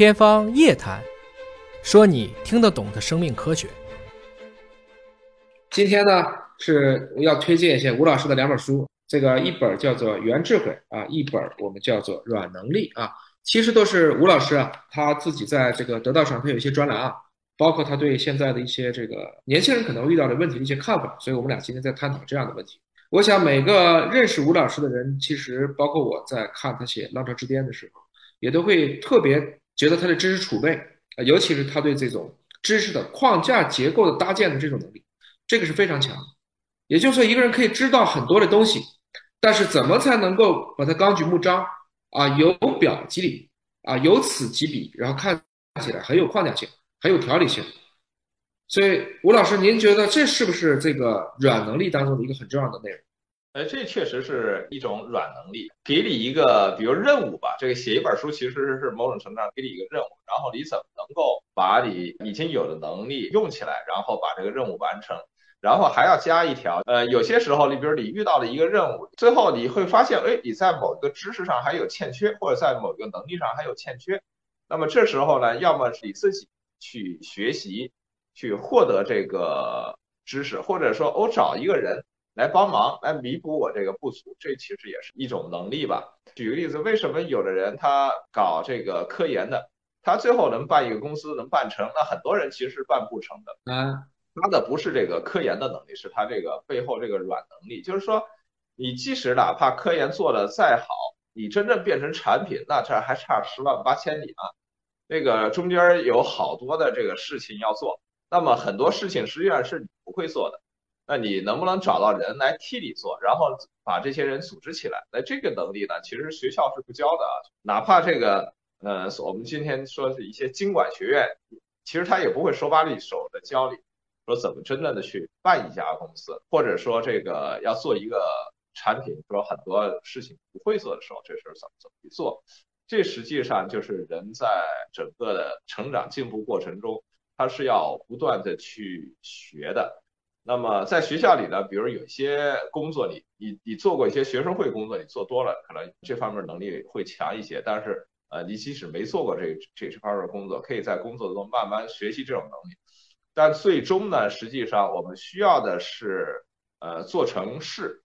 天方夜谭，说你听得懂的生命科学。今天呢是要推荐一下吴老师的两本书，这个一本叫做《原智慧》啊，一本我们叫做《软能力》啊，其实都是吴老师啊他自己在这个得道上他有一些专栏啊，包括他对现在的一些这个年轻人可能遇到的问题的一些看法，所以我们俩今天在探讨这样的问题。我想每个认识吴老师的人，其实包括我在看他写《浪潮之巅》的时候，也都会特别。觉得他的知识储备啊，尤其是他对这种知识的框架结构的搭建的这种能力，这个是非常强。也就是说，一个人可以知道很多的东西，但是怎么才能够把它纲举目张啊，由表及里啊，由此及彼，然后看起来很有框架性，很有条理性。所以，吴老师，您觉得这是不是这个软能力当中的一个很重要的内容？呃，这确实是一种软能力，给你一个比如任务吧，这个写一本书其实是某种程度上给你一个任务，然后你怎么能够把你已经有的能力用起来，然后把这个任务完成，然后还要加一条，呃，有些时候你比如你遇到了一个任务，最后你会发现，哎，你在某一个知识上还有欠缺，或者在某一个能力上还有欠缺，那么这时候呢，要么是你自己去学习，去获得这个知识，或者说我找一个人。来帮忙，来弥补我这个不足，这其实也是一种能力吧。举个例子，为什么有的人他搞这个科研的，他最后能办一个公司能办成，那很多人其实是办不成的。嗯，他的不是这个科研的能力，是他这个背后这个软能力。就是说，你即使哪怕科研做的再好，你真正变成产品，那这还差十万八千里呢。那个中间有好多的这个事情要做，那么很多事情实际上是你不会做的。那你能不能找到人来替你做，然后把这些人组织起来？那这个能力呢，其实学校是不教的啊。哪怕这个，呃，我们今天说是一些经管学院，其实他也不会手把手的教你，说怎么真正的去办一家公司，或者说这个要做一个产品，说很多事情不会做的时候，这事儿怎么怎么去做？这实际上就是人在整个的成长进步过程中，他是要不断的去学的。那么在学校里呢，比如有些工作，你你你做过一些学生会工作，你做多了，可能这方面能力会强一些。但是呃，你即使没做过这这这方面工作，可以在工作中慢慢学习这种能力。但最终呢，实际上我们需要的是呃做成事。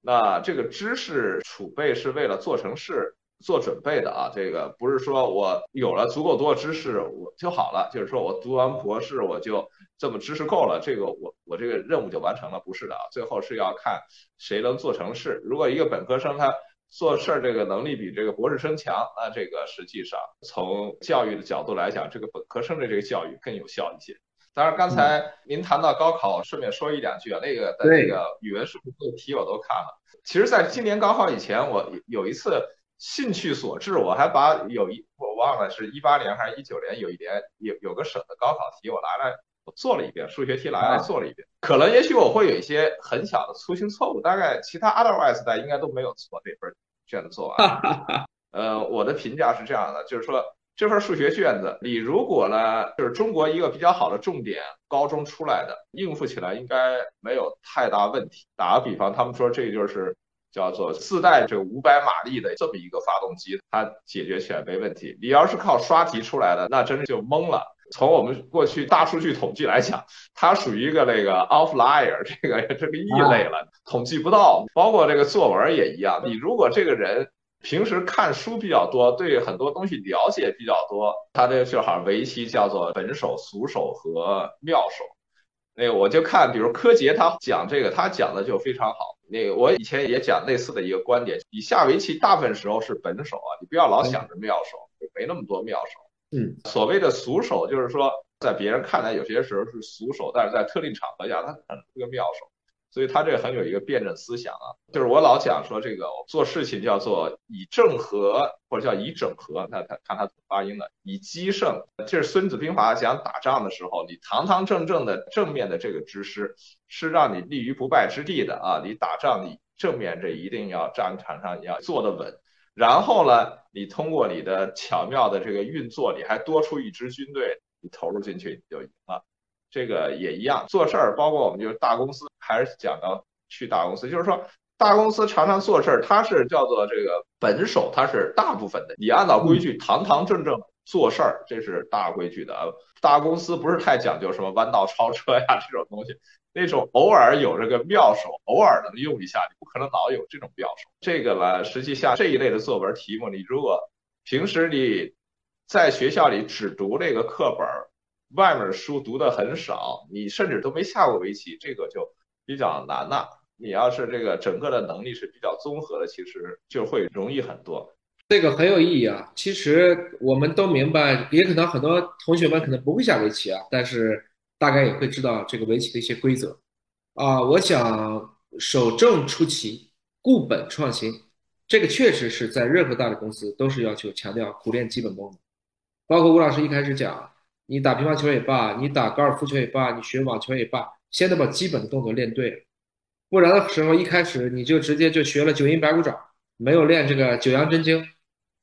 那这个知识储备是为了做成事做准备的啊，这个不是说我有了足够多的知识我就好了，就是说我读完博士我就。这么知识够了，这个我我这个任务就完成了，不是的啊，最后是要看谁能做成事。如果一个本科生他做事儿这个能力比这个博士生强，那这个实际上从教育的角度来讲，这个本科生的这个教育更有效一些。当然，刚才您谈到高考，顺便说一两句啊，那个的那个语文、数学的题我都看了。其实，在今年高考以前，我有一次兴趣所致，我还把有一我忘了是一八年还是一九年，有一年有有个省的高考题，我拿来。我做了一遍数学题，来来做了一遍，可能也许我会有一些很小的粗心错误，大概其他 otherwise 的应该都没有错这份卷子做完。呃，我的评价是这样的，就是说这份数学卷子，你如果呢，就是中国一个比较好的重点高中出来的，应付起来应该没有太大问题。打个比方，他们说这就是叫做自带这五百马力的这么一个发动机，它解决起来没问题。你要是靠刷题出来的，那真是就懵了。从我们过去大数据统计来讲，它属于一个那个 outlier，这个这个异类了，统计不到。包括这个作文也一样，你如果这个人平时看书比较多，对很多东西了解比较多，他这就好围棋叫做本手、俗手和妙手。那个我就看，比如柯洁他讲这个，他讲的就非常好。那个我以前也讲类似的一个观点，你下围棋大部分时候是本手啊，你不要老想着妙手，没那么多妙手。嗯，所谓的俗手，就是说，在别人看来有些时候是俗手，但是在特定场合下，他可能是个妙手，所以他这很有一个辩证思想啊。就是我老讲说，这个做事情叫做以正合，或者叫以整合，那他看他怎么发音了，以机胜。这是孙子兵法讲打仗的时候，你堂堂正正的正面的这个知识，是让你立于不败之地的啊。你打仗，你正面这一定要战场上你要坐得稳。然后呢，你通过你的巧妙的这个运作，你还多出一支军队，你投入进去你就赢了。这个也一样，做事儿，包括我们就是大公司，还是讲到去大公司，就是说大公司常常做事儿，它是叫做这个本手，它是大部分的，你按照规矩堂堂正正做事儿，这是大规矩的。大公司不是太讲究什么弯道超车呀 这种东西，那种偶尔有这个妙手，偶尔能用一下，你不可能老有这种妙手。这个呢，实际像这一类的作文题目，你如果平时你在学校里只读这个课本，外面的书读的很少，你甚至都没下过围棋，这个就比较难了。你要是这个整个的能力是比较综合的，其实就会容易很多。这个很有意义啊！其实我们都明白，也可能很多同学们可能不会下围棋啊，但是大概也会知道这个围棋的一些规则啊。我想守正出奇，固本创新，这个确实是在任何大的公司都是要求强调苦练基本功。包括吴老师一开始讲，你打乒乓球也罢，你打高尔夫球也罢，你学网球也罢，先得把基本的动作练对，不然的时候一开始你就直接就学了九阴白骨爪，没有练这个九阳真经。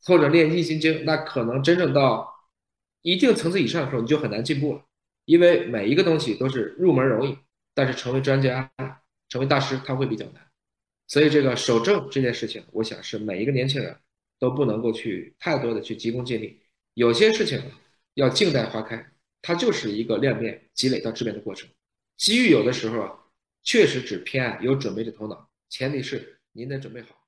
或者练易筋经，那可能真正到一定层次以上的时候，你就很难进步了，因为每一个东西都是入门容易，但是成为专家、成为大师，他会比较难。所以这个守正这件事情，我想是每一个年轻人都不能够去太多的去急功近利。有些事情要静待花开，它就是一个量变、积累到质变的过程。机遇有的时候啊，确实只偏爱有准备的头脑，前提是您得准备好。